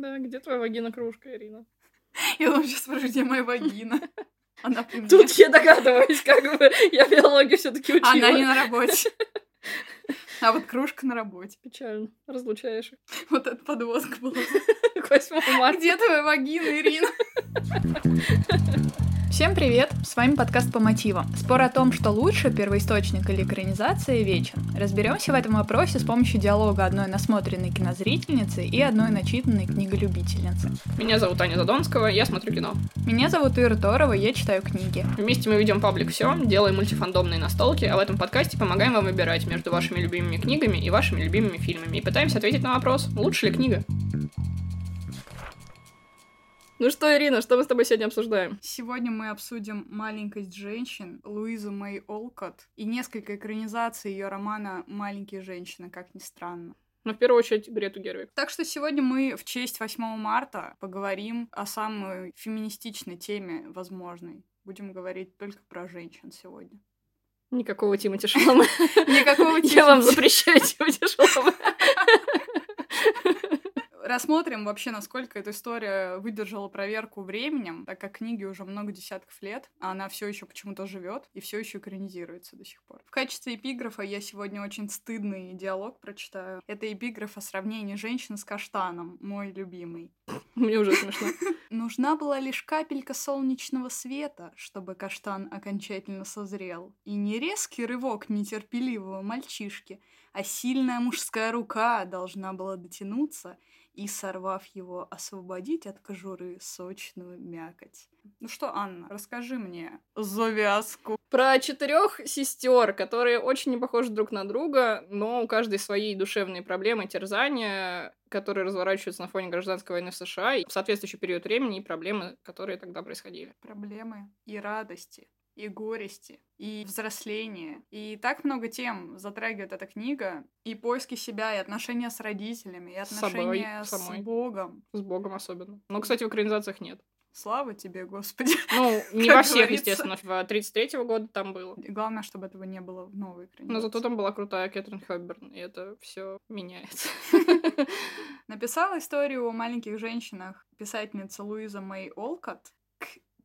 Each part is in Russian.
Да, где твоя вагина-кружка, Ирина? Я думаю, сейчас спрошу, где моя вагина. Она при мне. Тут я догадываюсь, как бы я биологию все таки учила. Она не на работе. А вот кружка на работе. Печально. Разлучаешь их. Вот это подводка была. К 8 марта. Где твоя вагина, Ирина? Всем привет! С вами подкаст по мотивам. Спор о том, что лучше, первоисточник или экранизация, вечен. Разберемся в этом вопросе с помощью диалога одной насмотренной кинозрительницы и одной начитанной книголюбительницы. Меня зовут Аня Задонского, я смотрю кино. Меня зовут Ира Торова, я читаю книги. Вместе мы ведем паблик все, делаем мультифандомные настолки, а в этом подкасте помогаем вам выбирать между вашими любимыми книгами и вашими любимыми фильмами. И пытаемся ответить на вопрос, лучше ли книга? Ну что, Ирина, что мы с тобой сегодня обсуждаем? Сегодня мы обсудим «Маленькость женщин» Луизу Мэй Олкот и несколько экранизаций ее романа «Маленькие женщины», как ни странно. Ну, в первую очередь, Грету Гервик. Так что сегодня мы в честь 8 марта поговорим о самой феминистичной теме возможной. Будем говорить только про женщин сегодня. Никакого Тимати Шаломе. Никакого Я вам Тимати. запрещаю Тимати Шаломе. Рассмотрим вообще, насколько эта история выдержала проверку временем, так как книге уже много десятков лет, а она все еще почему-то живет и все еще экранизируется до сих пор. В качестве эпиграфа я сегодня очень стыдный диалог прочитаю. Это эпиграф о сравнении женщины с каштаном, мой любимый. Мне уже смешно. Нужна была лишь капелька солнечного света, чтобы каштан окончательно созрел. И не резкий рывок нетерпеливого мальчишки, а сильная мужская рука должна была дотянуться и, сорвав его, освободить от кожуры сочную мякоть. Ну что, Анна, расскажи мне завязку. Про четырех сестер, которые очень не похожи друг на друга, но у каждой свои душевные проблемы, терзания, которые разворачиваются на фоне гражданской войны в США, и в соответствующий период времени и проблемы, которые тогда происходили. Проблемы и радости, и горести, и взросление. И так много тем затрагивает эта книга. И поиски себя, и отношения с родителями, и С собой, отношения с, самой. Богом. С Богом особенно. Но, кстати, в экранизациях нет. Слава тебе, Господи. Ну, не во всех, говорится. естественно. В 33 года там было. И Главное, чтобы этого не было в новой экранизации. Но зато там была крутая Кэтрин Хэбберн, и это все меняется. Написала историю о маленьких женщинах писательница Луиза Мэй Олкот.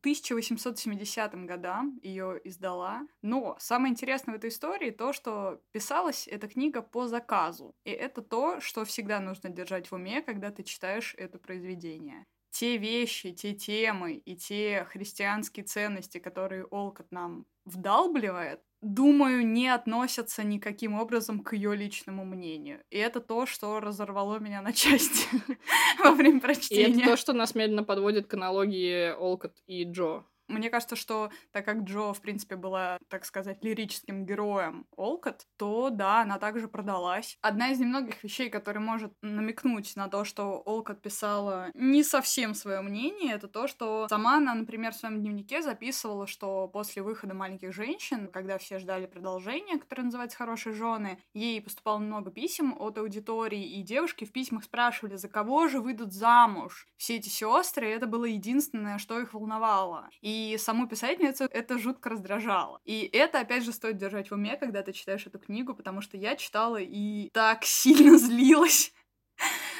К 1870 годам ее издала. Но самое интересное в этой истории то, что писалась эта книга по заказу. И это то, что всегда нужно держать в уме, когда ты читаешь это произведение. Те вещи, те темы и те христианские ценности, которые Олкот нам вдалбливает, думаю, не относятся никаким образом к ее личному мнению. И это то, что разорвало меня на части во время И это прочтения. то, что нас медленно подводит к аналогии Олкот и Джо. Мне кажется, что так как Джо, в принципе, была, так сказать, лирическим героем Олкот, то да, она также продалась. Одна из немногих вещей, которая может намекнуть на то, что Олкот писала не совсем свое мнение, это то, что сама она, например, в своем дневнике записывала, что после выхода маленьких женщин, когда все ждали продолжения, которое называется Хорошие жены, ей поступало много писем от аудитории, и девушки в письмах спрашивали, за кого же выйдут замуж все эти сестры, и это было единственное, что их волновало. И саму писательницу это жутко раздражало. И это, опять же, стоит держать в уме, когда ты читаешь эту книгу, потому что я читала и так сильно злилась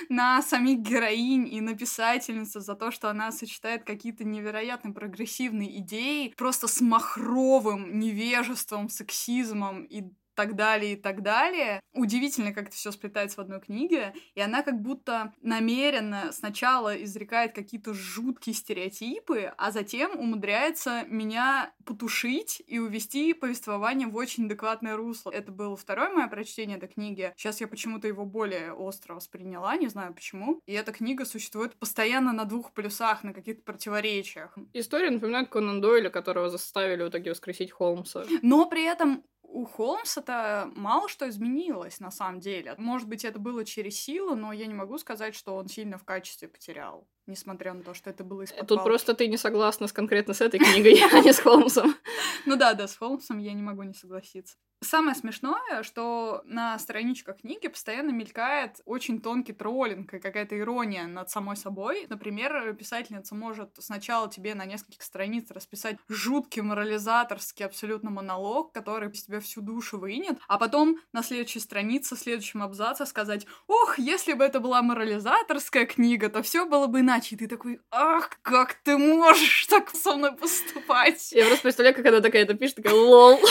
на самих героинь и на писательницу за то, что она сочетает какие-то невероятно прогрессивные идеи просто с махровым невежеством, сексизмом и так далее и так далее. Удивительно, как это все сплетается в одной книге, и она как будто намеренно сначала изрекает какие-то жуткие стереотипы, а затем умудряется меня потушить и увести повествование в очень адекватное русло. Это было второе мое прочтение этой книги. Сейчас я почему-то его более остро восприняла, не знаю почему. И эта книга существует постоянно на двух полюсах, на каких-то противоречиях. История напоминает Конан Дойля, которого заставили в итоге воскресить Холмса. Но при этом у Холмса-то мало что изменилось, на самом деле. Может быть, это было через силу, но я не могу сказать, что он сильно в качестве потерял, несмотря на то, что это было из-под Тут палки. просто ты не согласна с конкретно с этой книгой, а не с Холмсом. Ну да, да, с Холмсом я не могу не согласиться. Самое смешное, что на страничках книги постоянно мелькает очень тонкий троллинг и какая-то ирония над самой собой. Например, писательница может сначала тебе на несколько страниц расписать жуткий морализаторский абсолютно монолог, который из тебя всю душу вынет, а потом на следующей странице, в следующем абзаце сказать, ох, если бы это была морализаторская книга, то все было бы иначе. И ты такой, ах, как ты можешь так со мной поступать? Я просто представляю, как она такая это пишет, такая, лол.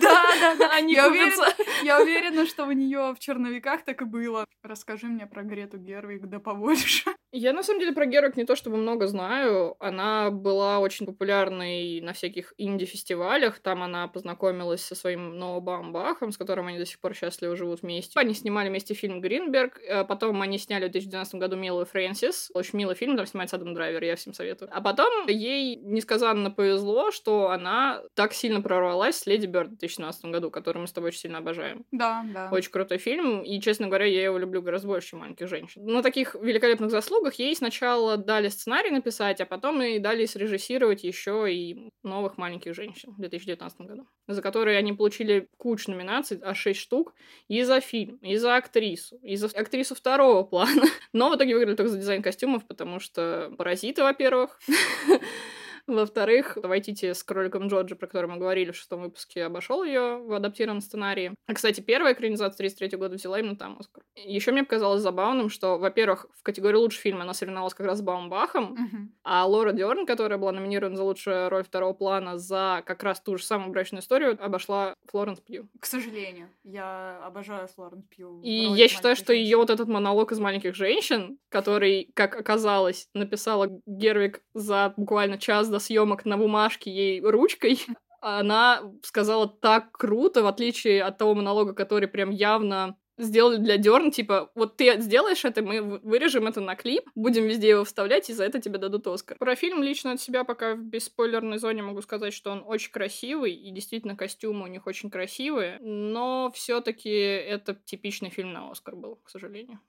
Да, да, да, они я уверена, я уверена, что у нее в черновиках так и было. Расскажи мне про Грету Гервик, да побольше. Я, на самом деле, про Гервик не то чтобы много знаю. Она была очень популярной на всяких инди-фестивалях. Там она познакомилась со своим Ноа Бахом, с которым они до сих пор счастливо живут вместе. Они снимали вместе фильм «Гринберг». Э, потом они сняли в 2012 году «Милую Фрэнсис». Очень милый фильм, там снимается Адам Драйвер, я всем советую. А потом ей несказанно повезло, что она так сильно прорвалась с «Леди Бёрд» в 2017 году, который мы с тобой очень сильно обожаем. Да, да. Очень крутой фильм, и, честно говоря, я его люблю гораздо больше, чем «Маленьких женщин». На таких великолепных заслугах ей сначала дали сценарий написать, а потом и дали срежиссировать еще и новых «Маленьких женщин» в 2019 году, за которые они получили кучу номинаций, аж 6 штук, и за фильм, и за актрису, и за актрису второго плана. Но в итоге выиграли только за дизайн костюмов, потому что «Паразиты», во-первых, Во-вторых, Вайтити с кроликом Джорджи, про который мы говорили в шестом выпуске, обошел ее в адаптированном сценарии. А, кстати, первая экранизация 33 года взяла именно там Оскар. Еще мне показалось забавным, что, во-первых, в категории лучший фильм она соревновалась как раз с Баумбахом, uh-huh. а Лора Дерн, которая была номинирована за лучшую роль второго плана за как раз ту же самую брачную историю, обошла Флоренс Пью. К сожалению, я обожаю Флоренс Пью. И я считаю, что ее вот этот монолог из маленьких женщин, который, как оказалось, написала Гервик за буквально час до съемок на бумажке ей ручкой, она сказала так круто, в отличие от того монолога, который прям явно сделали для Дерн, типа, вот ты сделаешь это, мы вырежем это на клип, будем везде его вставлять, и за это тебе дадут Оскар. Про фильм лично от себя пока в бесспойлерной зоне могу сказать, что он очень красивый, и действительно костюмы у них очень красивые, но все таки это типичный фильм на Оскар был, к сожалению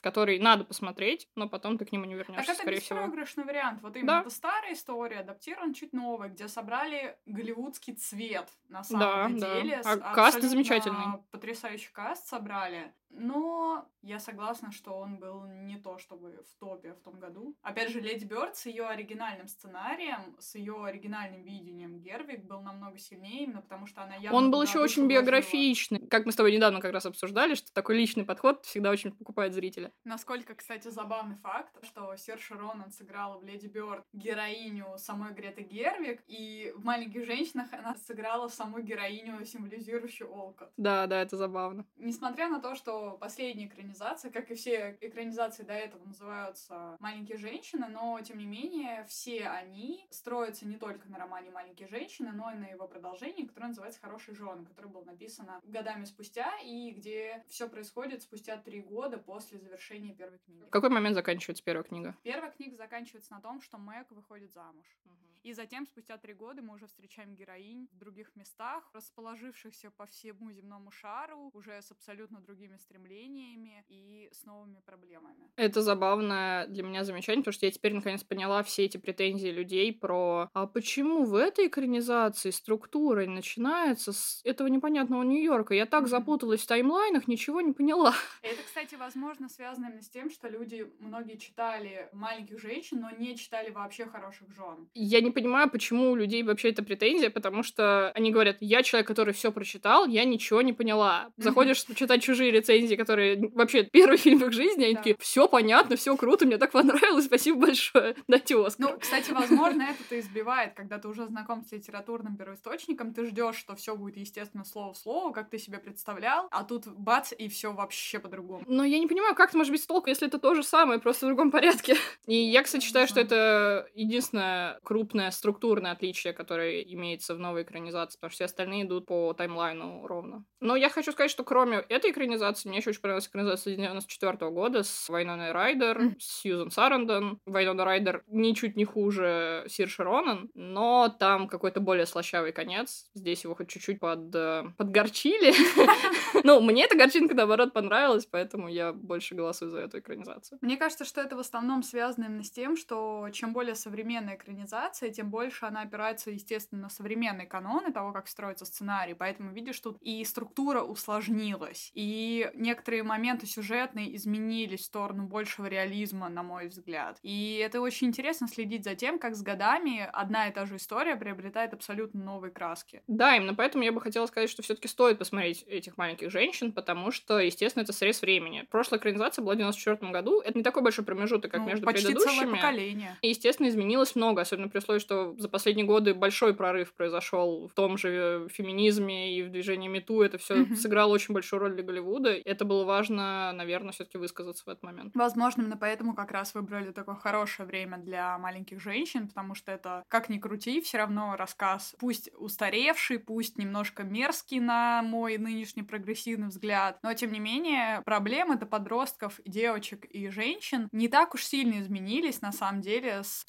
который надо посмотреть, но потом ты к нему не вернешься, так это скорее всего. беспроигрышный вариант. Вот именно да. это старая история, адаптирован чуть новый, где собрали голливудский цвет на самом да, деле. Да. А каст замечательный. Потрясающий каст собрали. Но я согласна, что он был не то чтобы в топе в том году. Опять же, Леди Бёрд с ее оригинальным сценарием, с ее оригинальным видением Гервик был намного сильнее, именно потому что она явно... Он был еще очень биографичный. Как мы с тобой недавно как раз обсуждали, что такой личный подход всегда очень покупает зрителя. Насколько, кстати, забавный факт, что Серж Ронан сыграла в Леди Бёрд героиню самой Греты Гервик, и в «Маленьких женщинах» она сыграла саму героиню, символизирующую Олкот. Да, да, это забавно. Несмотря на то, что последняя экранизация, как и все экранизации до этого, называются «Маленькие женщины», но, тем не менее, все они строятся не только на романе «Маленькие женщины», но и на его продолжении, которое называется «Хорошие жены», которое было написано годами спустя и где все происходит спустя три года после завершения первой книги. В какой момент заканчивается первая книга? Первая книга заканчивается на том, что Мэг выходит замуж. Угу. И затем, спустя три года, мы уже встречаем героинь в других местах, расположившихся по всему земному шару, уже с абсолютно другими стремлениями и с новыми проблемами. Это забавное для меня замечание, потому что я теперь наконец поняла все эти претензии людей про «А почему в этой экранизации структура начинается с этого непонятного Нью-Йорка? Я так запуталась в таймлайнах, ничего не поняла». Это, кстати, возможно, связано именно с тем, что люди, многие читали «Маленьких женщин», но не читали вообще «Хороших жен». Я не понимаю, почему у людей вообще это претензия, потому что они говорят, я человек, который все прочитал, я ничего не поняла. Заходишь читать чужие рецензии, которые вообще первый фильм в их жизни, они да. такие, все понятно, все круто, мне так понравилось, спасибо большое, дайте Оскар. Ну, кстати, возможно, это-то избивает, когда ты уже знаком с литературным первоисточником, ты ждешь, что все будет, естественно, слово в слово, как ты себе представлял, а тут бац, и все вообще по-другому. Но я не понимаю, как это может быть толку, если это то же самое, просто в другом порядке. И я, кстати, считаю, что это единственное крупное структурное отличие, которое имеется в новой экранизации, потому что все остальные идут по таймлайну ровно. Но я хочу сказать, что кроме этой экранизации Мне еще очень понравилась экранизация 94 года с Вайноной Райдер, mm. с Сьюзан Сарандон. Вайнона Райдер ничуть не хуже Сирши Ронан, но там какой-то более слащавый конец. Здесь его хоть чуть-чуть под, э, подгорчили. Ну, мне эта горчинка, наоборот, понравилась, поэтому я больше голосую за эту экранизацию. Мне кажется, что это в основном связано именно с тем, что чем более современная экранизация, тем больше она опирается, естественно, на современный канон и того, как строится сценарий. Поэтому, видишь, тут и структура усложнилась, и некоторые моменты сюжетные изменились в сторону большего реализма, на мой взгляд. И это очень интересно следить за тем, как с годами одна и та же история приобретает абсолютно новые краски. Да, именно поэтому я бы хотела сказать, что все-таки стоит посмотреть этих маленьких женщин, потому что, естественно, это срез времени. Прошлая экранизация была в 94 году. Это не такой большой промежуток, как ну, между почти предыдущими. Целое поколение. И, естественно, изменилось много, особенно при условии, что за последние годы большой прорыв произошел в том же феминизме и в движении Мету. Это все mm-hmm. сыграло очень большую роль для Голливуда. Это было важно, наверное, все-таки высказаться в этот момент. Возможно, именно поэтому как раз выбрали такое хорошее время для маленьких женщин, потому что это, как ни крути, все равно рассказ, пусть устаревший, пусть немножко мерзкий на мой нынешний прогрессивный взгляд, но тем не менее проблемы до подростков, девочек и женщин не так уж сильно изменились на самом деле с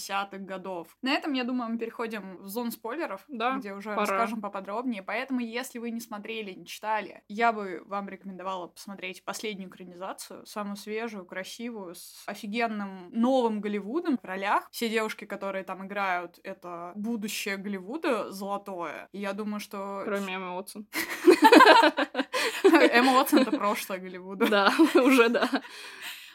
1860-х годов. На этом, я думаю, мы переходим в зону спойлеров, да, где уже пора. расскажем поподробнее. Поэтому, если вы не смотрели, не читали, я бы вам рекомендовала посмотреть последнюю экранизацию, самую свежую, красивую, с офигенным новым Голливудом в ролях. Все девушки, которые там играют, это будущее Голливуда золотое. И я думаю, что... Кроме Эммы Уотсон. Эмма Уотсон — это прошлое Голливуда. Да, уже да.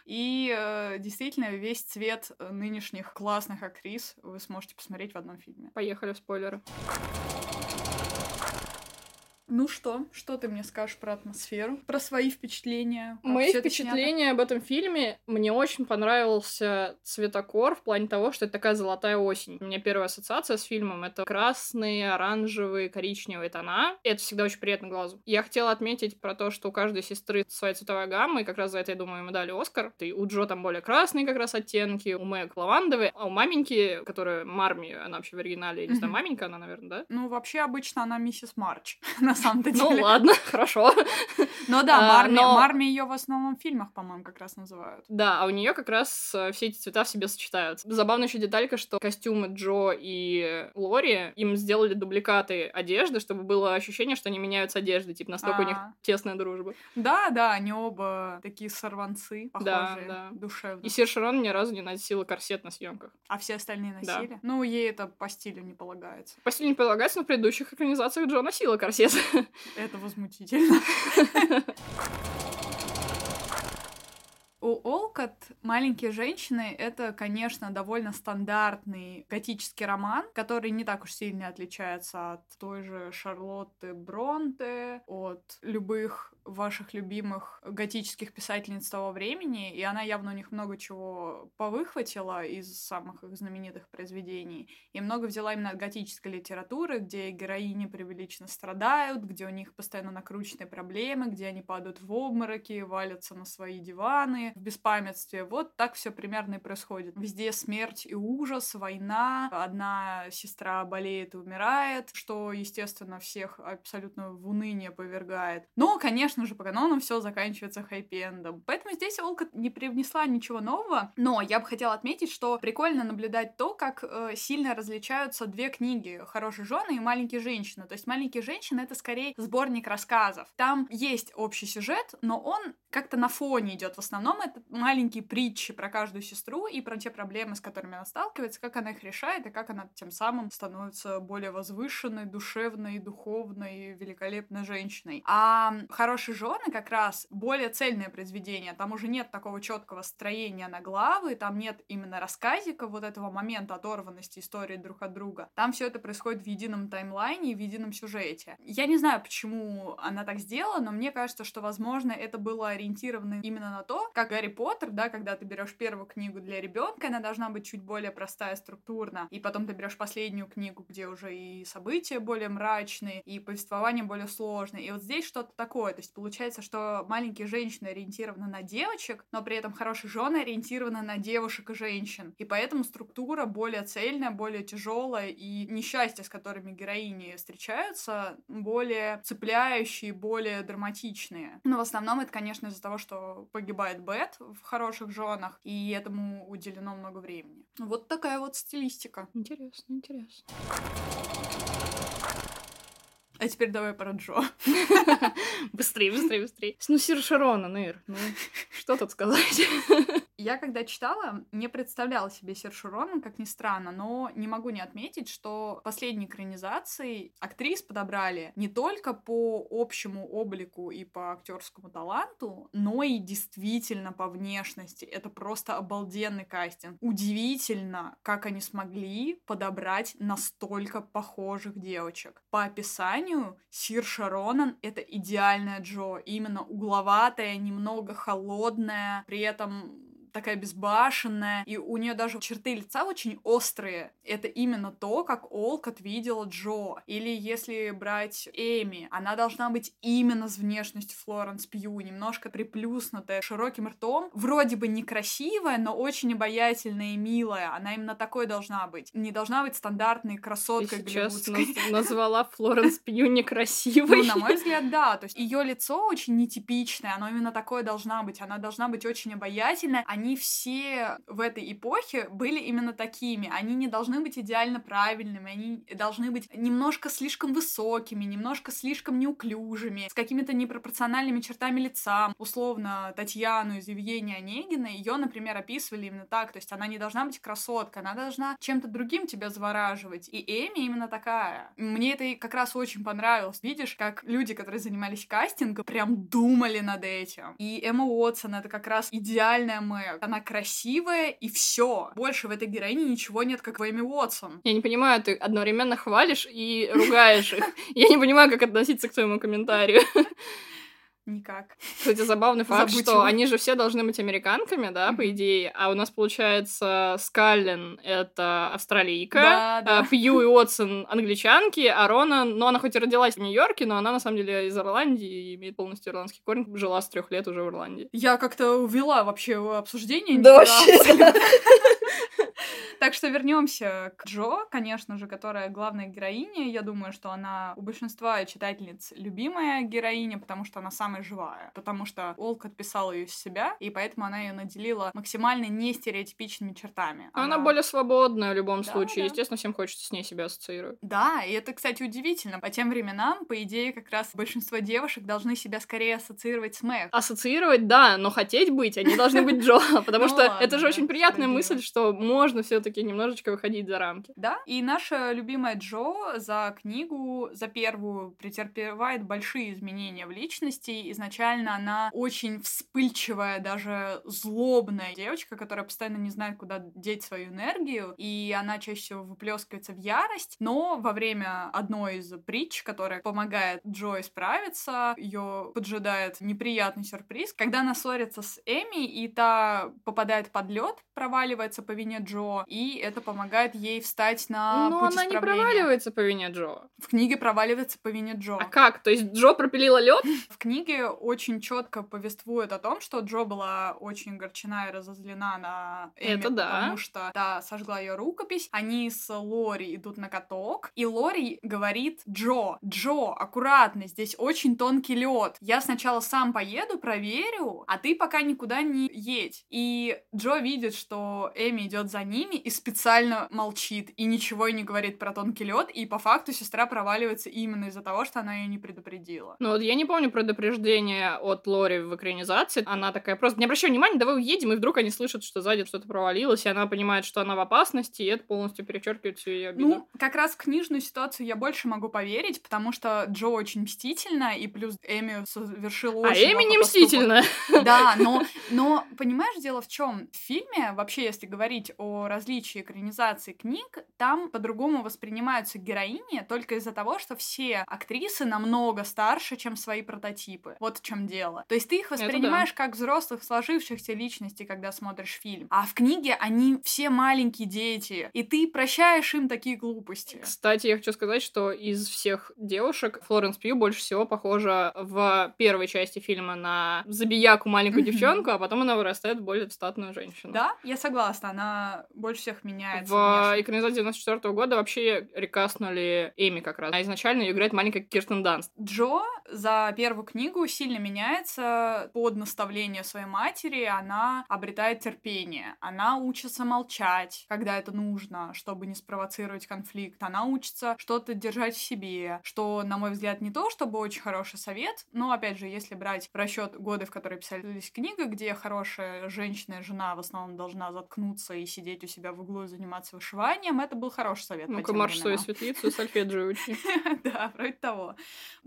И э, действительно, весь цвет нынешних классных актрис вы сможете посмотреть в одном фильме. Поехали в спойлеры. Ну что, что ты мне скажешь про атмосферу, про свои впечатления? Мои впечатления об этом фильме, мне очень понравился цветокор в плане того, что это такая золотая осень. У меня первая ассоциация с фильмом — это красные, оранжевые, коричневые тона. И это всегда очень приятно глазу. Я хотела отметить про то, что у каждой сестры своя цветовая гамма, и как раз за это, я думаю, мы дали Оскар. И у Джо там более красные как раз оттенки, у Мэг лавандовые, а у маменьки, которая Марми, она вообще в оригинале, не знаю, маменька она, наверное, да? Ну, вообще обычно она миссис Марч. на самом-то ну деле. Ну ладно, хорошо. Ну да, Марми, а, Марми ее в основном в фильмах, по-моему, как раз называют. Да, а у нее как раз э, все эти цвета в себе сочетаются. Забавная еще деталька, что костюмы Джо и Лори им сделали дубликаты одежды, чтобы было ощущение, что они меняются одеждой, типа настолько у них а. тесная дружба. Да, да, они оба такие сорванцы, похожие, да, да. душевные. И Сир Шарон ни разу не носила корсет на съемках. А все остальные носили? Ну, ей это по стилю не полагается. По стилю не полагается, но в предыдущих экранизациях Джо носила корсет. Это возмутительно. У Олкот «Маленькие женщины» — это, конечно, довольно стандартный готический роман, который не так уж сильно отличается от той же Шарлотты Бронте, от любых ваших любимых готических писательниц того времени, и она явно у них много чего повыхватила из самых их знаменитых произведений, и много взяла именно от готической литературы, где героини преувеличенно страдают, где у них постоянно накрученные проблемы, где они падают в обмороки, валятся на свои диваны, в беспамятстве. Вот так все примерно и происходит. Везде смерть и ужас, война, одна сестра болеет и умирает, что, естественно, всех абсолютно в уныние повергает. Но, конечно, же, по канону все заканчивается хэппи-эндом. Поэтому здесь Олка не привнесла ничего нового, но я бы хотела отметить, что прикольно наблюдать то, как э, сильно различаются две книги «Хорошие жены» и «Маленькие женщины». То есть «Маленькие женщины» — это скорее сборник рассказов. Там есть общий сюжет, но он как-то на фоне идет. В основном это маленькие притчи про каждую сестру и про те проблемы, с которыми она сталкивается, как она их решает и как она тем самым становится более возвышенной, душевной, духовной, великолепной женщиной. А хорошие «Наши жены» как раз более цельное произведение. Там уже нет такого четкого строения на главы, там нет именно рассказика вот этого момента оторванности истории друг от друга. Там все это происходит в едином таймлайне и в едином сюжете. Я не знаю, почему она так сделала, но мне кажется, что, возможно, это было ориентировано именно на то, как Гарри Поттер, да, когда ты берешь первую книгу для ребенка, она должна быть чуть более простая, структурна, и потом ты берешь последнюю книгу, где уже и события более мрачные, и повествование более сложное. И вот здесь что-то такое. То есть получается, что маленькие женщины ориентированы на девочек, но при этом хорошие жены ориентированы на девушек и женщин. И поэтому структура более цельная, более тяжелая, и несчастья, с которыми героини встречаются, более цепляющие, более драматичные. Но в основном это, конечно, из-за того, что погибает Бет в хороших женах, и этому уделено много времени. Вот такая вот стилистика. Интересно, интересно. А теперь давай про Джо. Быстрее, быстрее, быстрее. Ну, Сир Шарона, Нейр, ну, что тут сказать? Я когда читала, не представляла себе Сершу Ронан, как ни странно, но не могу не отметить, что последней экранизации актрис подобрали не только по общему облику и по актерскому таланту, но и действительно по внешности. Это просто обалденный кастинг. Удивительно, как они смогли подобрать настолько похожих девочек. По описанию, Сир Шаронан — это идеальная Джо, именно угловатая, немного холодная, при этом такая безбашенная, и у нее даже черты лица очень острые. Это именно то, как Олкот видела Джо. Или если брать Эми, она должна быть именно с внешностью Флоренс Пью, немножко приплюснутая, широким ртом, вроде бы некрасивая, но очень обаятельная и милая. Она именно такой должна быть. Не должна быть стандартной красоткой Ты сейчас голливудской. назвала Флоренс Пью некрасивой. Ну, на мой взгляд, да. То есть ее лицо очень нетипичное, оно именно такое должна быть. Она должна быть очень обаятельная. Они все в этой эпохе были именно такими. Они не должны быть идеально правильными, они должны быть немножко слишком высокими, немножко слишком неуклюжими, с какими-то непропорциональными чертами лица. Условно, Татьяну из Евгения Онегина, ее, например, описывали именно так. То есть она не должна быть красоткой, она должна чем-то другим тебя завораживать. И Эми именно такая. Мне это как раз очень понравилось. Видишь, как люди, которые занимались кастингом, прям думали над этим. И Эмма Уотсон — это как раз идеальная Мэг она красивая, и все. Больше в этой героине ничего нет, как в Эми Уотсон. Я не понимаю, ты одновременно хвалишь и ругаешь их. Я не понимаю, как относиться к твоему комментарию. Никак. Кстати, забавный факт, Забудь что его. они же все должны быть американками, да, по идее, а у нас получается Скаллен — это австралийка, Да, да. а Пью и Уотсон — англичанки, а Рона, ну, она хоть и родилась в Нью-Йорке, но она, на самом деле, из Ирландии и имеет полностью ирландский корень, жила с трех лет уже в Ирландии. Я как-то увела вообще обсуждение. Да вообще, Так что вернемся к Джо, конечно же, которая главная героиня. Я думаю, что она у большинства читательниц любимая героиня, потому что она самая живая. Потому что Олкот писал ее из себя, и поэтому она ее наделила максимально нестереотипичными чертами. Она более свободная в любом Да, случае, да. естественно, всем хочется с ней себя ассоциировать. Да, и это, кстати, удивительно. По тем временам, по идее, как раз большинство девушек должны себя скорее ассоциировать с Мэг. Ассоциировать, да, но хотеть быть, они должны быть Джо, потому Ну что это же очень приятная мысль, что можно все-таки немножечко выходить за рамки. Да, и наша любимая Джо за книгу, за первую, претерпевает большие изменения в личности. Изначально она очень вспыльчивая, даже злобная девочка, которая постоянно не знает, куда деть свою энергию, и она чаще всего выплескивается в ярость, но во время одной из притч, которая помогает Джо справиться, ее поджидает неприятный сюрприз, когда она ссорится с Эми, и та попадает под лед, проваливается по вине Джо, и это помогает ей встать на Но путь она не исправления. проваливается по вине Джо. В книге проваливается по вине Джо. А как? То есть Джо пропилила лед? В книге очень четко повествует о том, что Джо была очень огорчена и разозлена на Эми, Это да. потому что та сожгла ее рукопись. Они с Лори идут на каток, и Лори говорит Джо, Джо, аккуратно, здесь очень тонкий лед. Я сначала сам поеду, проверю, а ты пока никуда не едь. И Джо видит, что Эми идет за ними и специально молчит и ничего не говорит про тонкий лед, и по факту сестра проваливается именно из-за того, что она ее не предупредила. Ну вот я не помню предупреждение от Лори в экранизации. Она такая просто, не обращай внимания, давай уедем, и вдруг они слышат, что сзади что-то провалилось, и она понимает, что она в опасности, и это полностью перечеркивает всю ее обиду. Ну, как раз в книжную ситуацию я больше могу поверить, потому что Джо очень мстительна, и плюс Эми совершила а очень Эми не мстительная. Да, но, но понимаешь, дело в чем? В фильме, вообще, если говорить о различиях отличие экранизации книг, там по-другому воспринимаются героини только из-за того, что все актрисы намного старше, чем свои прототипы. Вот в чем дело. То есть ты их воспринимаешь да. как взрослых, сложившихся личностей, когда смотришь фильм. А в книге они все маленькие дети, и ты прощаешь им такие глупости. Кстати, я хочу сказать, что из всех девушек Флоренс Пью больше всего похожа в первой части фильма на забияку маленькую девчонку, а потом она вырастает в более статную женщину. Да, я согласна, она больше всех меняется. В экранизации 94 -го года вообще рекастнули Эми как раз. А изначально ее играет маленькая Кирстен Данст. Джо за первую книгу сильно меняется под наставление своей матери. Она обретает терпение. Она учится молчать, когда это нужно, чтобы не спровоцировать конфликт. Она учится что-то держать в себе, что, на мой взгляд, не то, чтобы очень хороший совет, но, опять же, если брать в расчет годы, в которые писались книга, где хорошая женщина и жена в основном должна заткнуться и сидеть у себя в углу заниматься вышиванием, это был хороший совет. Ну-ка, марш свою светлицу и сольфеджио учи. Да, вроде того.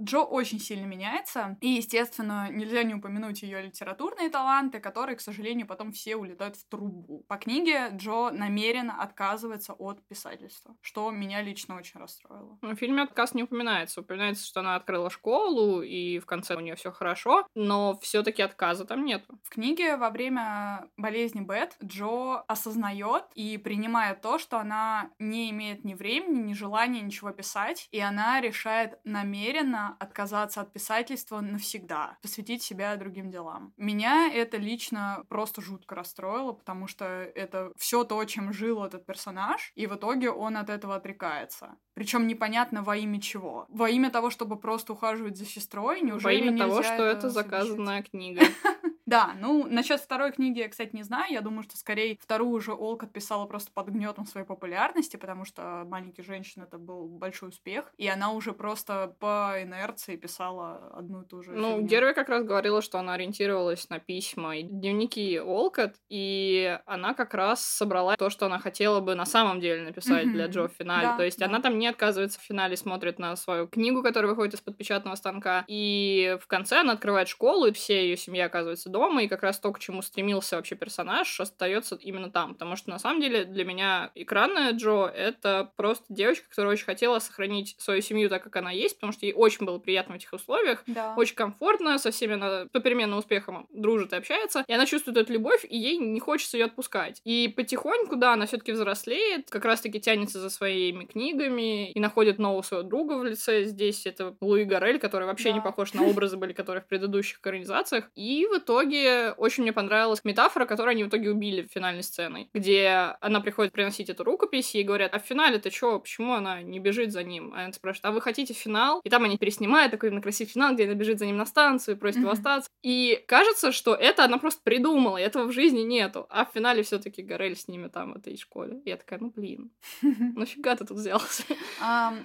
Джо очень сильно меняется, и, естественно, нельзя не упомянуть ее литературные таланты, которые, к сожалению, потом все улетают в трубу. По книге Джо намеренно отказывается от писательства, что меня лично очень расстроило. В фильме отказ не упоминается. Упоминается, что она открыла школу, и в конце у нее все хорошо, но все-таки отказа там нет. В книге во время болезни Бет Джо осознает и принимает то, что она не имеет ни времени, ни желания ничего писать, и она решает намеренно отказаться от писательства навсегда, посвятить себя другим делам. Меня это лично просто жутко расстроило, потому что это все то, чем жил этот персонаж, и в итоге он от этого отрекается. Причем непонятно во имя чего. Во имя того, чтобы просто ухаживать за сестрой, неужели Во имя того, что это, это заказанная книга. Да, ну, насчет второй книги я, кстати, не знаю. Я думаю, что скорее вторую уже Олкот писала просто под гнетом своей популярности, потому что «Маленькие женщины» это был большой успех, и она уже просто по инерции писала одну и ту же Ну, фигню. Герви как раз говорила, что она ориентировалась на письма и дневники Олкот, и она как раз собрала то, что она хотела бы на самом деле написать mm-hmm. для Джо в финале. Да, то есть да. она там не отказывается в финале, смотрит на свою книгу, которая выходит из-под печатного станка, и в конце она открывает школу, и вся ее семья оказывается дома, и как раз то, к чему стремился вообще персонаж, остается именно там. Потому что на самом деле для меня экранная Джо — это просто девочка, которая очень хотела сохранить свою семью так, как она есть, потому что ей очень было приятно в этих условиях, да. очень комфортно, со всеми она попеременно успехом дружит и общается, и она чувствует эту любовь, и ей не хочется ее отпускать. И потихоньку, да, она все-таки взрослеет, как раз-таки тянется за своими книгами и находит нового своего друга в лице. Здесь это Луи Гарель, который вообще да. не похож на образы были, которые в предыдущих экранизациях. И в итоге очень мне понравилась метафора, которую они в итоге убили финальной сценой, где она приходит приносить эту рукопись, и говорят, а в финале-то что, почему она не бежит за ним? А она спрашивает, а вы хотите финал? И там они переснимают такой на красивый финал, где она бежит за ним на станцию, просит его остаться. И кажется, что это она просто придумала, и этого в жизни нету. А в финале все таки Горель с ними там в этой школе. И я такая, ну блин, нафига ты тут взялся?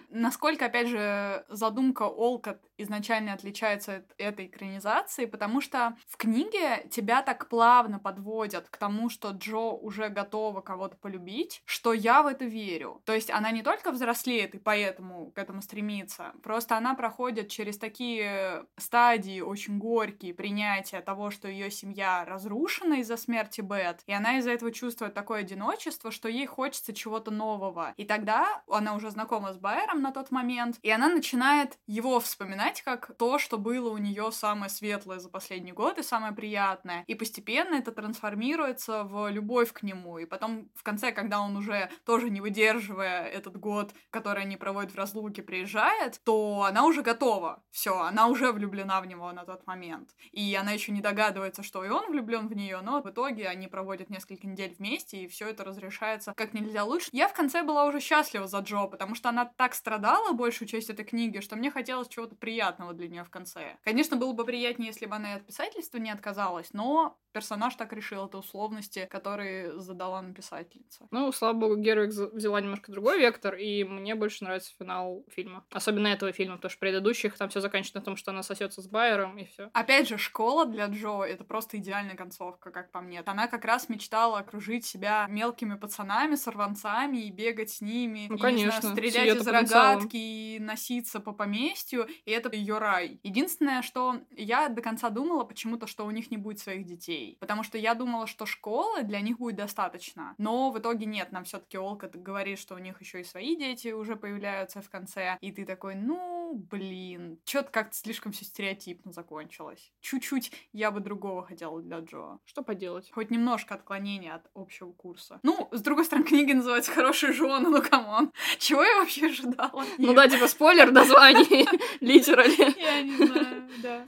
Насколько, опять же, задумка Олкот изначально отличается от этой экранизации, потому что в книге тебя так плавно подводят к тому, что Джо уже готова кого-то полюбить, что я в это верю. То есть она не только взрослеет и поэтому к этому стремится, просто она проходит через такие стадии очень горькие принятия того, что ее семья разрушена из-за смерти Бет, и она из-за этого чувствует такое одиночество, что ей хочется чего-то нового. И тогда она уже знакома с Байером на тот момент, и она начинает его вспоминать как то, что было у нее самое светлое за последний год и самое приятное. И постепенно это трансформируется в любовь к нему. И потом в конце, когда он уже тоже не выдерживая этот год, который они проводят в разлуке, приезжает, то она уже готова. Все, она уже влюблена в него на тот момент. И она еще не догадывается, что и он влюблен в нее, но в итоге они проводят несколько недель вместе, и все это разрешается как нельзя лучше. Я в конце была уже счастлива за Джо, потому что она так страдала большую часть этой книги, что мне хотелось чего-то приятного для нее в конце. Конечно, было бы приятнее, если бы она и от писательства не отказалась, но персонаж так решил, это условности, которые задала нам писательница. Ну, слава богу, Гервик взяла немножко другой вектор, и мне больше нравится финал фильма. Особенно этого фильма, потому что предыдущих там все заканчивается на том, что она сосется с Байером, и все. Опять же, школа для Джо — это просто идеальная концовка, как по мне. Она как раз мечтала окружить себя мелкими пацанами, сорванцами, и бегать с ними, ну, и, конечно, знаю, стрелять из рогатки и носиться по поместью. И это это ее рай. Единственное, что я до конца думала почему-то, что у них не будет своих детей. Потому что я думала, что школы для них будет достаточно. Но в итоге нет, нам все-таки Олка говорит, что у них еще и свои дети уже появляются в конце. И ты такой, ну, блин, что-то как-то слишком все стереотипно закончилось. Чуть-чуть я бы другого хотела для Джо. Что поделать? Хоть немножко отклонения от общего курса. Ну, с другой стороны, книга называется «Хорошие жены», ну, come on. Чего я вообще ожидала? Ну да, типа спойлер названий, literally. Я не знаю, да.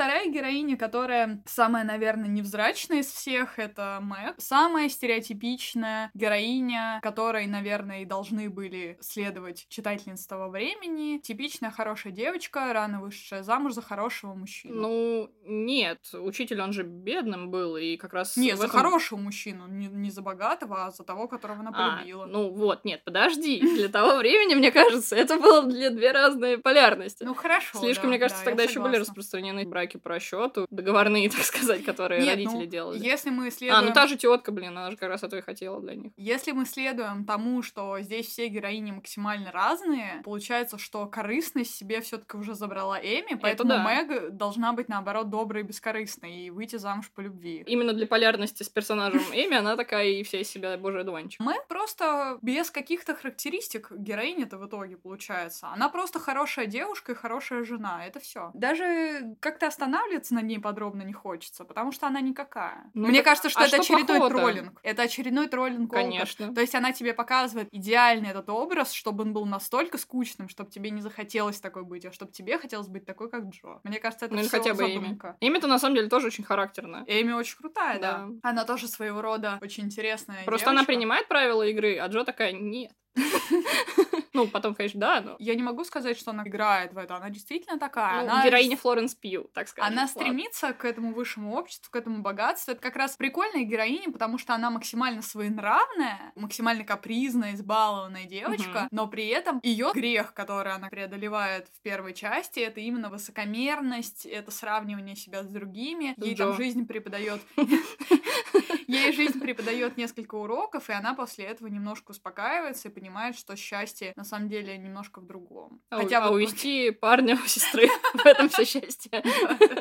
Вторая героиня, которая самая, наверное, невзрачная из всех, это Мэг. Самая стереотипичная героиня, которой, наверное, и должны были следовать читательницы того времени. Типичная хорошая девочка, рано вышедшая замуж за хорошего мужчину. Ну, нет. Учитель, он же бедным был, и как раз... Нет, за этом- хорошего мужчину, не, не за богатого, а за того, которого она А, полюбила. ну вот, нет, подожди. Для того времени, мне кажется, это было для две разные полярности. Ну, хорошо. Слишком, да, мне кажется, да, тогда еще были распространены браки по расчету, договорные, так сказать, которые Нет, родители ну, делали. Если мы А, следуем... ну та же тетка, блин, она же как раз этого и хотела для них. Если мы следуем тому, что здесь все героини максимально разные, получается, что корыстность себе все-таки уже забрала Эми, поэтому да. Мэг должна быть, наоборот, доброй и бескорыстной и выйти замуж по любви. Именно для полярности с персонажем Эми она такая и вся из себя божий дуванчик. Мэг просто без каких-то характеристик героини-то в итоге получается. Она просто хорошая девушка и хорошая жена. Это все. Даже как-то останавливаться на ней подробно не хочется, потому что она никакая. Ну Мне так, кажется, что а это что очередной плохого-то? троллинг. Это очередной троллинг. Конечно. То есть она тебе показывает идеальный этот образ, чтобы он был настолько скучным, чтобы тебе не захотелось такой быть, а чтобы тебе хотелось быть такой, как Джо. Мне кажется, это Ну всё хотя бы Эми. задумка. Эми-то на самом деле тоже очень характерная. Эми очень крутая, да. Да. Она тоже своего рода очень интересная Просто она девочка. принимает правила игры, а Джо такая нет. Ну, потом, конечно, да, но... Я не могу сказать, что она играет в это. Она действительно такая. Ну, она героиня Флоренс Пью, так сказать. Она стремится к этому высшему обществу, к этому богатству. Это как раз прикольная героиня, потому что она максимально своенравная, максимально капризная, избалованная девочка, Мгм. но при этом ее грех, который она преодолевает в первой части, это именно высокомерность, это сравнивание себя с другими. Ей там Джо. жизнь преподает Ей жизнь преподает несколько уроков, и она после этого немножко успокаивается и понимает, что счастье на самом деле немножко в другом. А, Хотя а вот увести парня у сестры в этом все счастье.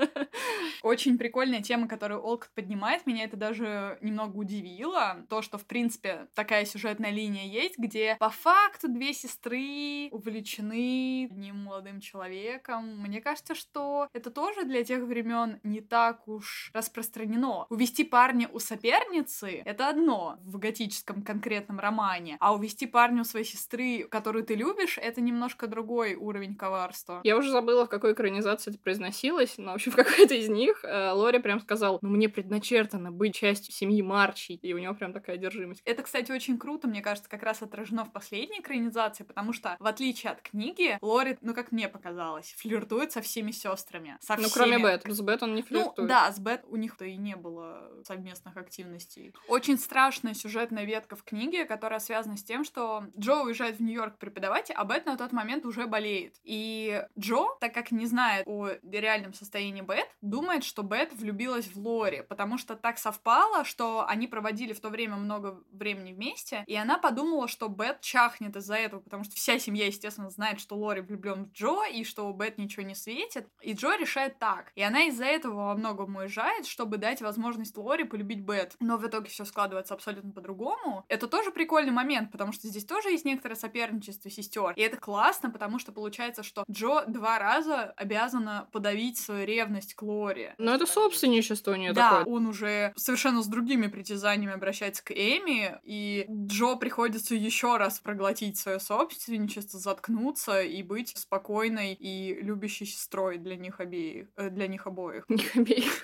Очень прикольная тема, которую Олкот поднимает. Меня это даже немного удивило. То, что, в принципе, такая сюжетная линия есть, где по факту две сестры увлечены одним молодым человеком. Мне кажется, что это тоже для тех времен не так уж распространено. Увести парня у соперницы — это одно в готическом конкретном романе, а увести парня у своей сестры, которую ты любишь, это немножко другой уровень коварства. Я уже забыла, в какой экранизации это произносилось, но, в общем, в какой-то из них э, Лори прям сказал, ну, мне предначертано быть частью семьи Марчи, и у него прям такая одержимость. Это, кстати, очень круто, мне кажется, как раз отражено в последней экранизации, потому что, в отличие от книги, Лори, ну, как мне показалось, флиртует со всеми сестрами. Со Ну, всеми. кроме Бет. С Бет он не Ну, флиртует. да, с Бет у них-то и не было совместных активностей. Очень страшная сюжетная ветка в книге, которая связана с тем, что Джо уезжает в Нью-Йорк преподавать, а Бет на тот момент уже болеет. И Джо, так как не знает о реальном состоянии Бет, думает, что Бет влюбилась в Лори, потому что так совпало, что они проводили в то время много времени вместе, и она подумала, что Бет чахнет из-за этого, потому что вся семья, естественно, знает, что Лори влюблен в Джо, и что у Бет ничего не светит. И Джо решает так. И она из-за этого во многом уезжает, чтобы дать возможность Лори полюбить Бет. Но в итоге все складывается абсолютно по-другому. Это тоже прикольный момент, потому что здесь тоже есть некоторое соперничество сестер. И это классно, потому что получается, что Джо два раза обязана подавить свою ревность к Лори. Но это собственничество у нее Да, такое. он уже совершенно с другими притязаниями обращается к Эми, и Джо приходится еще раз проглотить свое собственничество, заткнуться и быть спокойной и любящей сестрой для них обеих, э, для них обоих. Них обеих.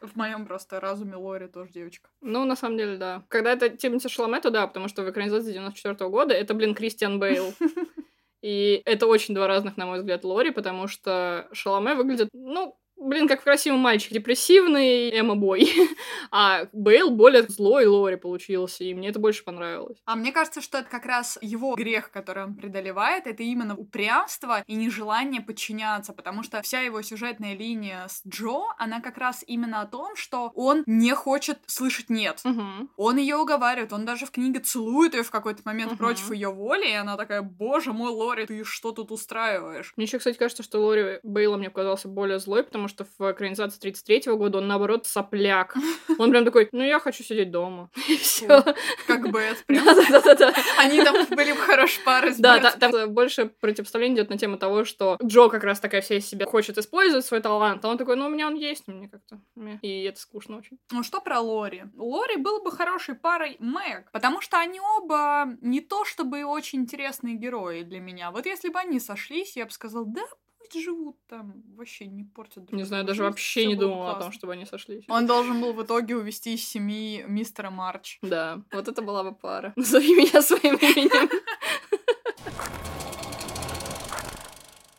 В моем просто разуме Лори тоже девочка. Ну, на самом деле, да. Когда это Тимоти Шаломе, то да, потому что в экранизации 94 года это, блин, Кристиан Бейл. И это очень два разных, на мой взгляд, Лори, потому что Шаломе выглядит, ну, блин, как красивый мальчик, депрессивный эмо-бой. а Бейл более злой Лори получился, и мне это больше понравилось. А мне кажется, что это как раз его грех, который он преодолевает, это именно упрямство и нежелание подчиняться, потому что вся его сюжетная линия с Джо, она как раз именно о том, что он не хочет слышать «нет». Угу. Он ее уговаривает, он даже в книге целует ее в какой-то момент Мгм. против ее воли, и она такая, боже мой, Лори, ты что тут устраиваешь? Мне еще, кстати, кажется, что Лори Бейла мне показался более злой, потому что в экранизации 33 года он, наоборот, сопляк. Он прям такой, ну, я хочу сидеть дома. И все. Как Бэт, прям. Да-да-да. Они там были бы хорошей парой с Да, там больше противопоставление идет на тему того, что Джо как раз такая вся из себя хочет использовать свой талант, а он такой, ну, у меня он есть, но мне как-то... мeh». И это скучно очень. Ну что про Лори? Лори был бы хорошей парой Мэг, потому что они оба не то чтобы очень интересные герои для меня. Вот если бы они сошлись, я бы сказал, да, пусть живут там, вообще не портят друг Не знаю, даже жизнь, вообще не думала о том, классно. чтобы они сошлись. Он должен был в итоге увести из семьи мистера Марч. Да, вот это была бы пара. Назови меня своим именем.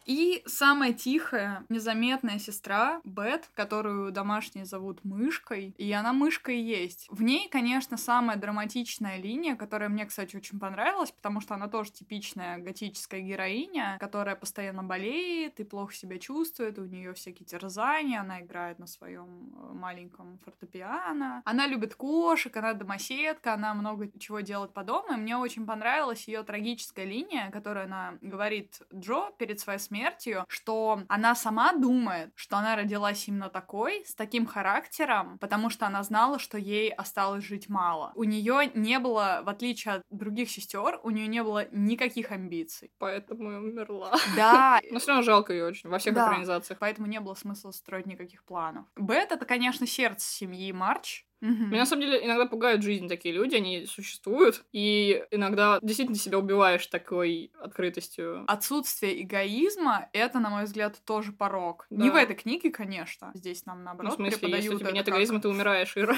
И самая тихая, незаметная сестра Бет, которую домашние зовут Мышкой, и она мышка и есть. В ней, конечно, самая драматичная линия, которая мне, кстати, очень понравилась, потому что она тоже типичная готическая героиня, которая постоянно болеет и плохо себя чувствует, у нее всякие терзания, она играет на своем э, маленьком фортепиано. Она любит кошек, она домоседка, она много чего делает по дому, и мне очень понравилась ее трагическая линия, которую она говорит Джо перед своей смертью, что она сама думает, что она родилась именно такой, с таким характером, потому что она знала, что ей осталось жить мало. У нее не было, в отличие от других сестер, у нее не было никаких амбиций. Поэтому и умерла. Да, Но все равно жалко ее очень во всех Да. экранизациях. поэтому не было смысла строить никаких планов. Бет — это, конечно, сердце семьи Марч. Мгм. Меня на самом деле иногда пугают в жизни такие люди, они существуют, и иногда действительно себя убиваешь такой открытостью. Отсутствие эгоизма — это, на мой взгляд, тоже порог. Не Да. в этой книге, конечно. Здесь нам, Ну, наоборот, в смысле, если преподают у тебя нет как- эгоизма, ты умираешь, Ира.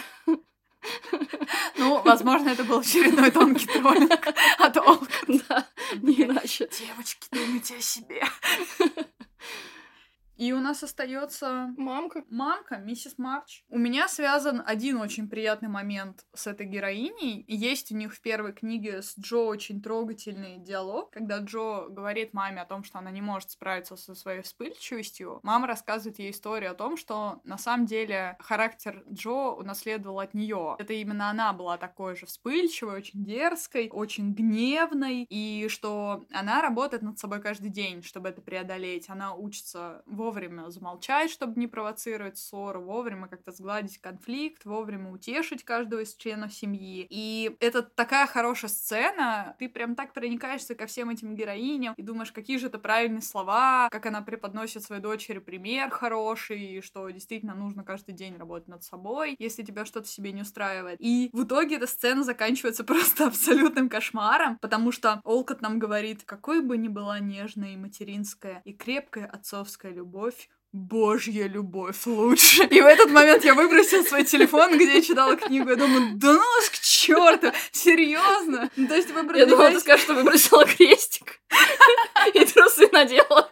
Ну, возможно, это был очередной тонкий троллинг от Олка. Да, не иначе. Девочки, думайте о себе. И у нас остается Мамка. мамка, миссис Марч. У меня связан один очень приятный момент с этой героиней. Есть у них в первой книге с Джо очень трогательный диалог, когда Джо говорит маме о том, что она не может справиться со своей вспыльчивостью. Мама рассказывает ей историю о том, что на самом деле характер Джо унаследовал от нее. Это именно она была такой же вспыльчивой, очень дерзкой, очень гневной, и что она работает над собой каждый день, чтобы это преодолеть. Она учится вовремя замолчать, чтобы не провоцировать ссору, вовремя как-то сгладить конфликт, вовремя утешить каждого из членов семьи. И это такая хорошая сцена, ты прям так проникаешься ко всем этим героиням и думаешь, какие же это правильные слова, как она преподносит своей дочери пример хороший, что действительно нужно каждый день работать над собой, если тебя что-то себе не устраивает. И в итоге эта сцена заканчивается просто абсолютным кошмаром, потому что Олкот нам говорит, какой бы ни была нежная и материнская и крепкая отцовская любовь, Божья любовь лучше. И в этот момент я выбросила свой телефон, где я читала книгу. Я думаю, да ну вас к черту, серьезно. Ну, То есть вы Я думала, ты скажешь, что выбросила крестик. И трусы надела.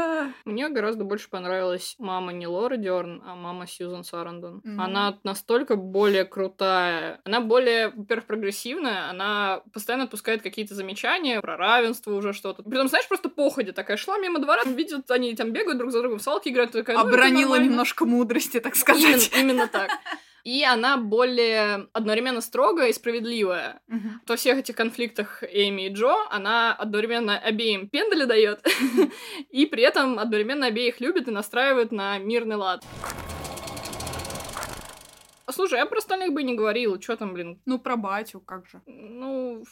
А, Мне гораздо больше понравилась мама не Лора Дерн, а мама Сьюзан Сарандон. Мгм. Она настолько более крутая. Она более, во-первых, прогрессивная. Она постоянно отпускает какие-то замечания про равенство уже что-то. Притом, знаешь, просто походя такая шла мимо двора, видят, они там бегают друг за другом, салки играют. Такая, ну, Обронила немножко мудрости, так Именно, сказать. именно так. И она более одновременно строгая и справедливая. Мгм. Во всех этих конфликтах Эми и Джо она одновременно обеим пендали дает, и при этом одновременно обеих любит и настраивает на мирный лад. Слушай, я про остальных бы не говорила, что там, блин, Ну, про батю, как же. ну...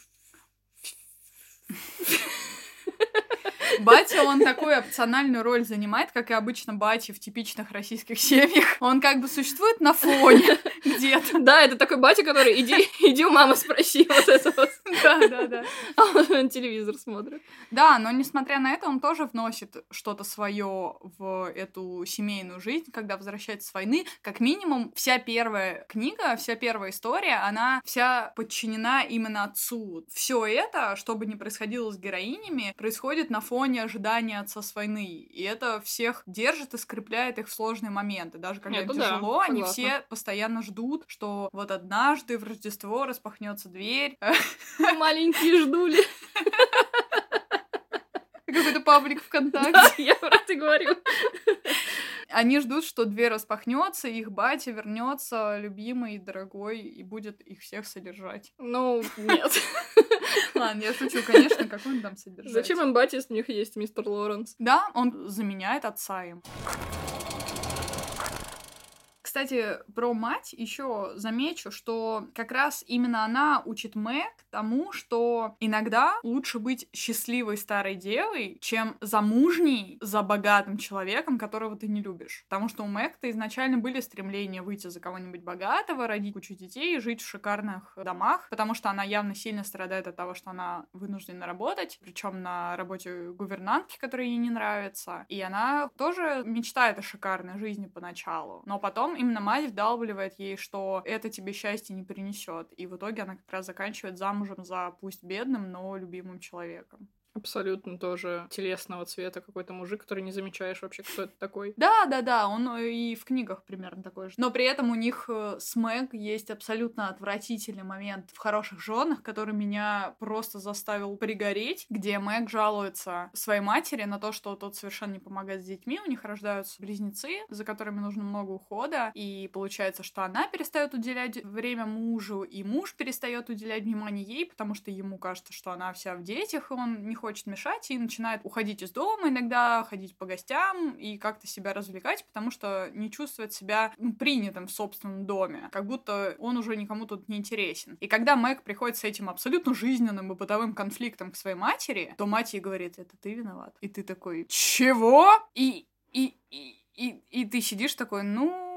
Батя, он такую опциональную роль занимает, как и обычно батя в типичных российских семьях. Он как бы существует на фоне где-то. Да, это такой батя, который иди, иди у мамы спроси вот это вот. Да, да, да. А он телевизор смотрит. Да, но несмотря на это, он тоже вносит что-то свое в эту семейную жизнь, когда возвращается с войны. Как минимум, вся первая книга, вся первая история, она вся подчинена именно отцу. Все это, что бы ни происходило с героинями, происходит на фоне ожидания отца с войны. И это всех держит и скрепляет их в сложные моменты. Даже когда Это им да, тяжело, они согласна. все постоянно ждут, что вот однажды в Рождество распахнется дверь, Маленькие ждули. какой-то паблик ВКонтакте. Да, я про это говорю. Они ждут, что дверь распахнется, и их батя вернется, любимый, дорогой, и будет их всех содержать. Ну, нет. Ладно, я шучу, конечно, как он там содержать. Зачем им батя, если у них есть мистер Лоренс? Да, он заменяет отца им. Кстати, про мать еще замечу, что как раз именно она учит Мэг тому, что иногда лучше быть счастливой старой девой, чем замужней за богатым человеком, которого ты не любишь. Потому что у Мэг-то изначально были стремления выйти за кого-нибудь богатого, родить кучу детей жить в шикарных домах, потому что она явно сильно страдает от того, что она вынуждена работать, причем на работе гувернантки, которая ей не нравится. И она тоже мечтает о шикарной жизни поначалу. Но потом именно мать вдалбливает ей, что это тебе счастье не принесет. И в итоге она как раз заканчивает замужем за пусть бедным, но любимым человеком. Абсолютно тоже телесного цвета какой-то мужик, который не замечаешь вообще, кто это такой. Да, да, да, он э, и в книгах примерно такой же. Но при этом у них э, с Мэг есть абсолютно отвратительный момент в хороших женах, который меня просто заставил пригореть, где Мэг жалуется своей матери на то, что тот совершенно не помогает с детьми, у них рождаются близнецы, за которыми нужно много ухода, и получается, что она перестает уделять время мужу, и муж перестает уделять внимание ей, потому что ему кажется, что она вся в детях, и он не хочет мешать, и начинает уходить из дома иногда, ходить по гостям и как-то себя развлекать, потому что не чувствует себя принятым в собственном доме, как будто он уже никому тут не интересен. И когда Мэг приходит с этим абсолютно жизненным и бытовым конфликтом к своей матери, то мать ей говорит, это ты виноват. И ты такой, чего? И, и, и, и, и ты сидишь такой, ну,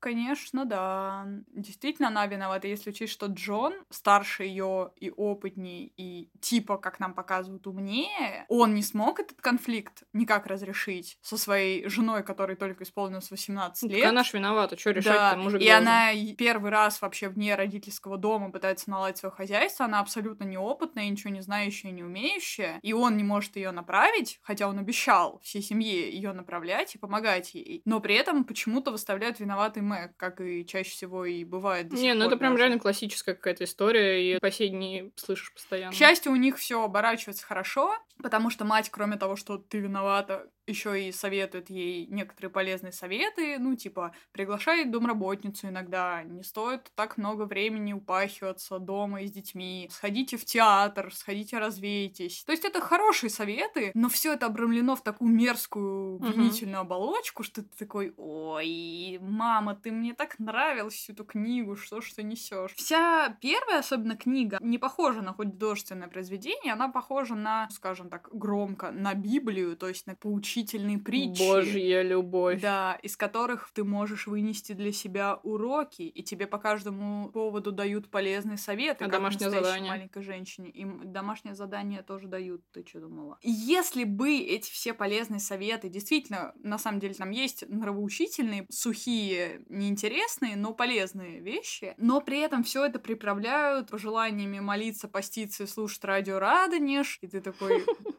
конечно, да. Действительно, она виновата, если учесть, что Джон старше ее и опытней, и типа, как нам показывают, умнее. Он не смог этот конфликт никак разрешить со своей женой, которой только исполнилось 18 Ну, лет. так она ж виновата, что решать Да, мужик и должен? она первый раз вообще вне родительского дома пытается наладить свое хозяйство, она абсолютно неопытная, ничего не знающая, не умеющая, и он не может ее направить, хотя он обещал всей семье ее направлять и помогать ей, но при этом почему-то выставляют виноватой Мэг, как и чаще всего и бывает до Не, ну это прям даже. реально классическая какая-то история, и по сей дни слышишь постоянно. К счастью, у них все оборачивается хорошо, потому что мать, кроме того, что ты виновата, еще и советует ей некоторые полезные советы, ну, типа, приглашай домработницу иногда, не стоит так много времени упахиваться дома и с детьми, сходите в театр, сходите развейтесь. То есть это хорошие советы, но все это обрамлено в такую мерзкую, гнительную оболочку, что ты такой, ой, мама, ты мне так нравилась всю эту книгу, что ж ты несешь? Вся первая, особенно книга, не похожа на художественное произведение, она похожа на, скажем так, громко, на Библию, то есть на поучительные притчи. Божья любовь. Да, из которых ты можешь вынести для себя уроки, и тебе по каждому поводу дают полезные советы. А домашнее задание? маленькой женщине. Им домашнее задание тоже дают, ты что думала? Если бы эти все полезные советы, действительно, на самом деле там есть нравоучительные, сухие, неинтересные, но полезные вещи, но при этом все это приправляют пожеланиями молиться, поститься и слушать радио Радонеж, и ты такой...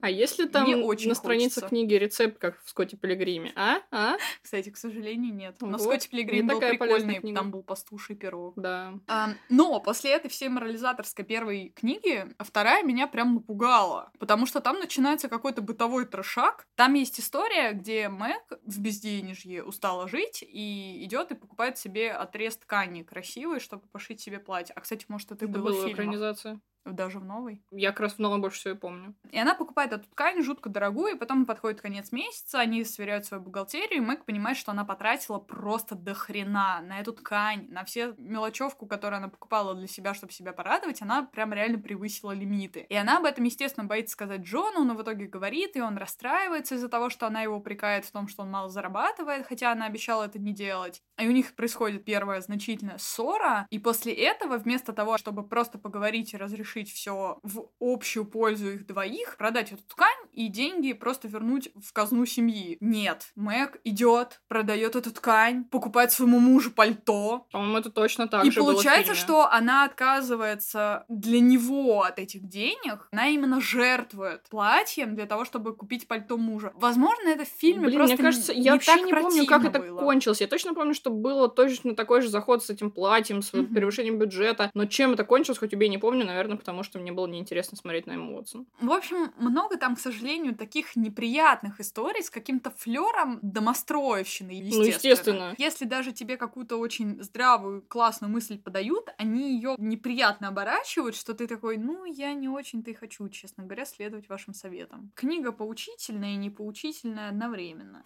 «М, А если там Мне очень на странице хочется. книги рецепт, как в Скотте Пилигриме? А? А? Кстати, к сожалению, нет. Но Вот. Скотти Пилигрим был прикольный, книга. там был пастуший пирог. Да. А, но после этой всей морализаторской первой книги, вторая меня прям напугала. Потому что там начинается какой-то бытовой трешак. Там есть история, где Мэг в безденежье устала жить и идет и покупает себе отрез ткани красивый, чтобы пошить себе платье. А, кстати, может, это, Это было в была фильмах. экранизация. Даже в новой. Я как раз в новом больше всего и помню. И она покупает эту ткань жутко дорогую, и потом подходит конец месяца, они сверяют свою бухгалтерию, и Мэг понимает, что она потратила просто до хрена на эту ткань, на все мелочевку, которую она покупала для себя, чтобы себя порадовать, она прям реально превысила лимиты. И она об этом, естественно, боится сказать Джону, но в итоге говорит, и он расстраивается из-за того, что она его упрекает в том, что он мало зарабатывает, хотя она обещала это не делать. И у них происходит первая значительная ссора, и после этого, вместо того, чтобы просто поговорить и разрешить все в общую пользу их двоих, продать эту ткань и деньги просто вернуть в казну семьи. Нет, Мэг идет, продает эту ткань, покупает своему мужу пальто. По-моему, это точно так И же получается, что она отказывается для него от этих денег, она именно жертвует платьем для того, чтобы купить пальто мужа. Возможно, это в фильме Блин, просто мне кажется, не я вообще так не помню, как это было. кончилось. Я точно помню, что было точно такой же заход с этим платьем, с Мгм. превышением бюджета. Но чем это кончилось, хоть убей, не помню, наверное, потому что мне было неинтересно смотреть на Эмму Уотсон. В общем, много там, к сожалению, таких неприятных историй с каким-то флером домостроевщины, естественно. Ну, естественно. Если даже тебе какую-то очень здравую, классную мысль подают, они ее неприятно оборачивают, что ты такой, ну, я не очень-то и хочу, честно говоря, следовать вашим советам. Книга поучительная и непоучительная одновременно.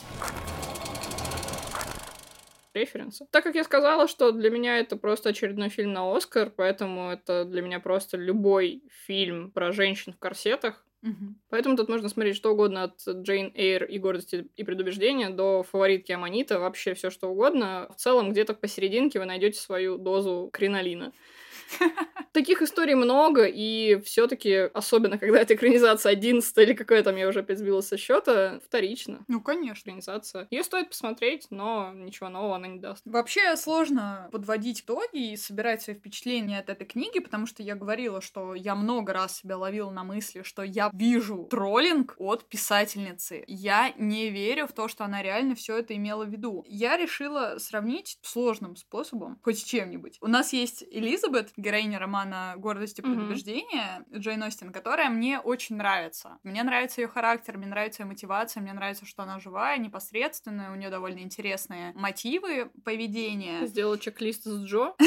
референсы. Так как я сказала, что для меня это просто очередной фильм на Оскар, поэтому это для меня просто любой фильм про женщин в корсетах. Мгм. Поэтому тут можно смотреть что угодно от Джейн Эйр и гордости и предубеждения до фаворитки Аманита, вообще все что угодно. В целом, где-то посерединке вы найдете свою дозу кринолина. Таких историй много, и все-таки, особенно когда это экранизация 11 или какая там, я уже опять сбилась со счета, вторично. Ну, конечно. Экранизация. Ее стоит посмотреть, но ничего нового она не даст. Вообще сложно подводить итоги и собирать свои впечатления от этой книги, потому что я говорила, что я много раз себя ловила на мысли, что я вижу троллинг от писательницы. Я не верю в то, что она реально все это имела в виду. Я решила сравнить сложным способом, хоть с чем-нибудь. У нас есть Элизабет, героиня романа «Гордость и предубеждение» Джейн Остин, которая мне очень нравится. Мне нравится ее характер, мне нравится ее мотивация, мне нравится, что она живая, непосредственная, у нее довольно интересные мотивы поведения. Сделала чек-лист с Джо.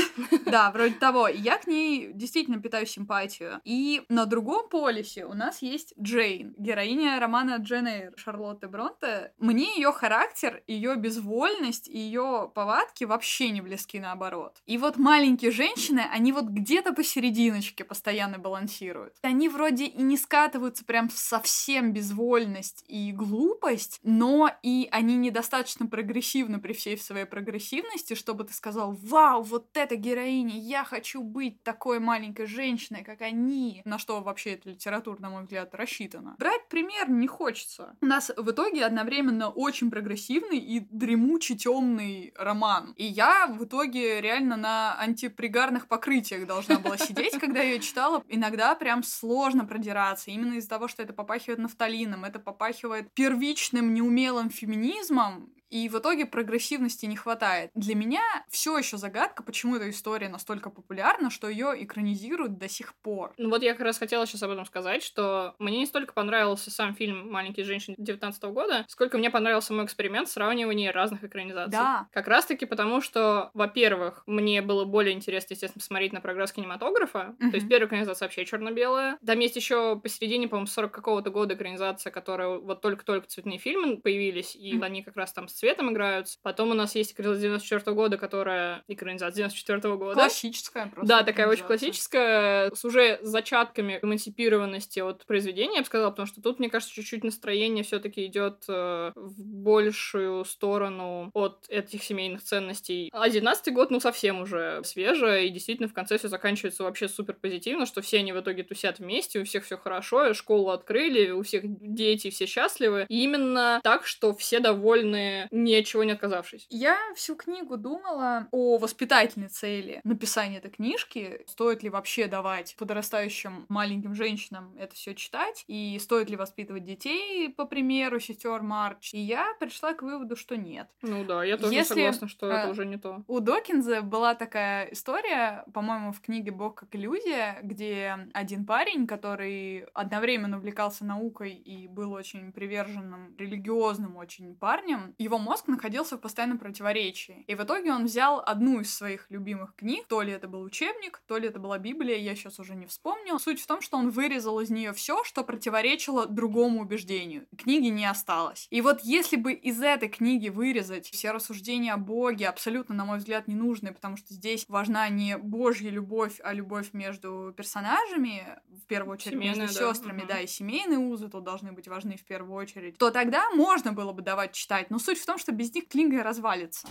Да, вроде того. Я к ней действительно питаю симпатию. И на другом полюсе у нас есть Джейн, героиня романа Джен Эйр Шарлотты Бронте. Мне ее характер, ее безвольность ее повадки вообще не близки наоборот. И вот маленькие женщины, они вот где-то посерединочке постоянно балансируют. Они вроде и не скатываются прям в совсем безвольность и глупость, но и они недостаточно прогрессивны при всей своей прогрессивности, чтобы ты сказал, вау, вот эта героиня, я хочу быть такой маленькой женщиной, как они. На что вообще эта литература, на мой взгляд, рассчитана. Брать пример не хочется. У нас в итоге одновременно очень прогрессивный и дремучий темный роман. И я в итоге реально на антипригарных покрытиях должна была сидеть, когда ее читала. Иногда прям сложно продираться, именно из-за того, что это попахивает нафталином, это попахивает первичным неумелым феминизмом, и в итоге прогрессивности не хватает. Для меня все еще загадка, почему эта история настолько популярна, что ее экранизируют до сих пор. Ну вот я как раз хотела сейчас об этом сказать, что мне не столько понравился сам фильм «Маленькие женщины» 19 года, сколько мне понравился мой эксперимент сравнивания разных экранизаций. Да. Как раз-таки потому, что, во-первых, мне было более интересно, естественно, смотреть на прогресс кинематографа. Мгм. То есть первая экранизация вообще черно-белая. Там есть еще посередине, по-моему, 40 какого-то года экранизация, которая вот только-только цветные фильмы появились, и Мгм. они как раз там цветом играются. Потом у нас есть экранизация 94 года, которая... Экранизация 94 года. Классическая просто. Да, такая очень классическая, с уже зачатками эмансипированности от произведения, я бы сказала, потому что тут, мне кажется, чуть-чуть настроение все таки идет в большую сторону от этих семейных ценностей. А 19 год, ну, совсем уже свежее, и действительно в конце все заканчивается вообще супер позитивно, что все они в итоге тусят вместе, у всех все хорошо, школу открыли, у всех дети, все счастливы. И именно так, что все довольны, ничего не отказавшись. Я всю книгу думала о воспитательной цели написания этой книжки. Стоит ли вообще давать подрастающим маленьким женщинам это все читать? И стоит ли воспитывать детей, по примеру, сестер Марч? И я пришла к выводу, что нет. Ну да, я тоже Если, согласна, что это э, уже не то. У Докинза была такая история, по-моему, в книге «Бог как иллюзия», где один парень, который одновременно увлекался наукой и был очень приверженным, религиозным очень парнем, его его мозг находился в постоянном противоречии. И в итоге он взял одну из своих любимых книг, то ли это был учебник, то ли это была Библия, я сейчас уже не вспомню. Суть в том, что он вырезал из нее все, что противоречило другому убеждению. Книги не осталось. И вот если бы из этой книги вырезать все рассуждения о Боге, абсолютно, на мой взгляд, ненужные, потому что здесь важна не Божья любовь, а любовь между персонажами, в первую очередь Семейная, между да. сестрами, угу. да, и семейные узы тут должны быть важны в первую очередь, то тогда можно было бы давать читать. Но суть в том, что без них книга развалится.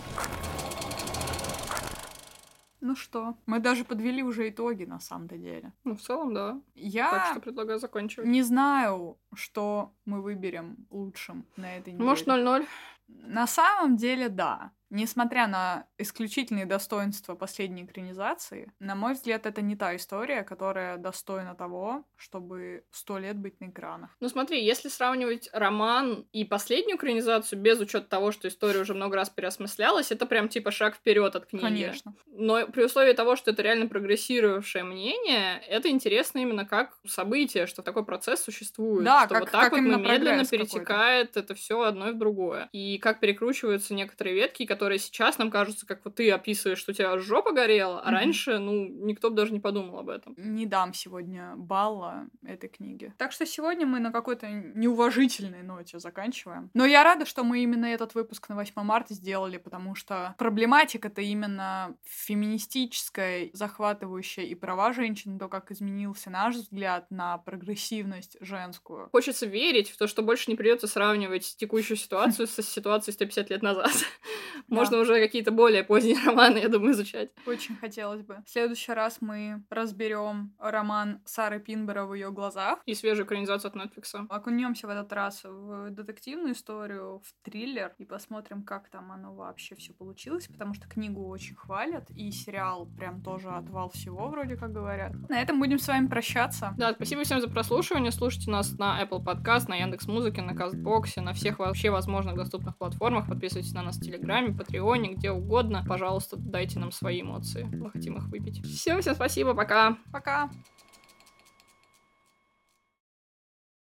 Ну что, мы даже подвели уже итоги на самом-то деле. Ну, в целом, да. Я так что предлагаю заканчивать. Не знаю, что мы выберем лучшим на этой неделе. Может, 0-0? На самом деле, да. Несмотря на исключительные достоинства последней экранизации, на мой взгляд, это не та история, которая достойна того, чтобы сто лет быть на экранах. Ну смотри, если сравнивать роман и последнюю экранизацию без учета того, что история уже много раз переосмыслялась, это прям типа шаг вперед от книги. Конечно. Но при условии того, что это реально прогрессировавшее мнение, это интересно именно как событие, что такой процесс существует. Да, что как, вот так как вот медленно перетекает это все одно в другое. И как перекручиваются некоторые ветки, которые сейчас нам кажутся, как вот ты описываешь, что у тебя жопа горела, а mm-hmm. раньше, ну, никто бы даже не подумал об этом. Не дам сегодня балла этой книге. Так что сегодня мы на какой-то неуважительной ноте заканчиваем. Но я рада, что мы именно этот выпуск на 8 марта сделали, потому что проблематика-то именно феминистическая, захватывающая и права женщин, то, как изменился наш взгляд на прогрессивность женскую. Хочется верить в то, что больше не придется сравнивать текущую ситуацию со ситуацией 150 лет назад. Можно уже какие-то более поздние романы, я думаю, изучать. Очень хотелось бы. В следующий раз мы разберем роман Сары Пинбера в ее глазах. И свежую экранизацию от Netflix. Окунемся в этот раз в детективную историю, в триллер, и посмотрим, как там оно вообще все получилось, потому что книгу очень хвалят, и сериал прям тоже отвал всего, вроде как говорят. На этом будем с вами прощаться. Да, спасибо всем за прослушивание. Слушайте нас на Apple Podcast, на Яндекс Музыке, на Кастбоксе, на всех вообще возможных доступных платформах. Подписывайтесь на нас в Телеграме, Патреоне, где угодно. Пожалуйста, дайте нам свои эмоции. Мы хотим их выпить. Все, всем спасибо, пока. Пока.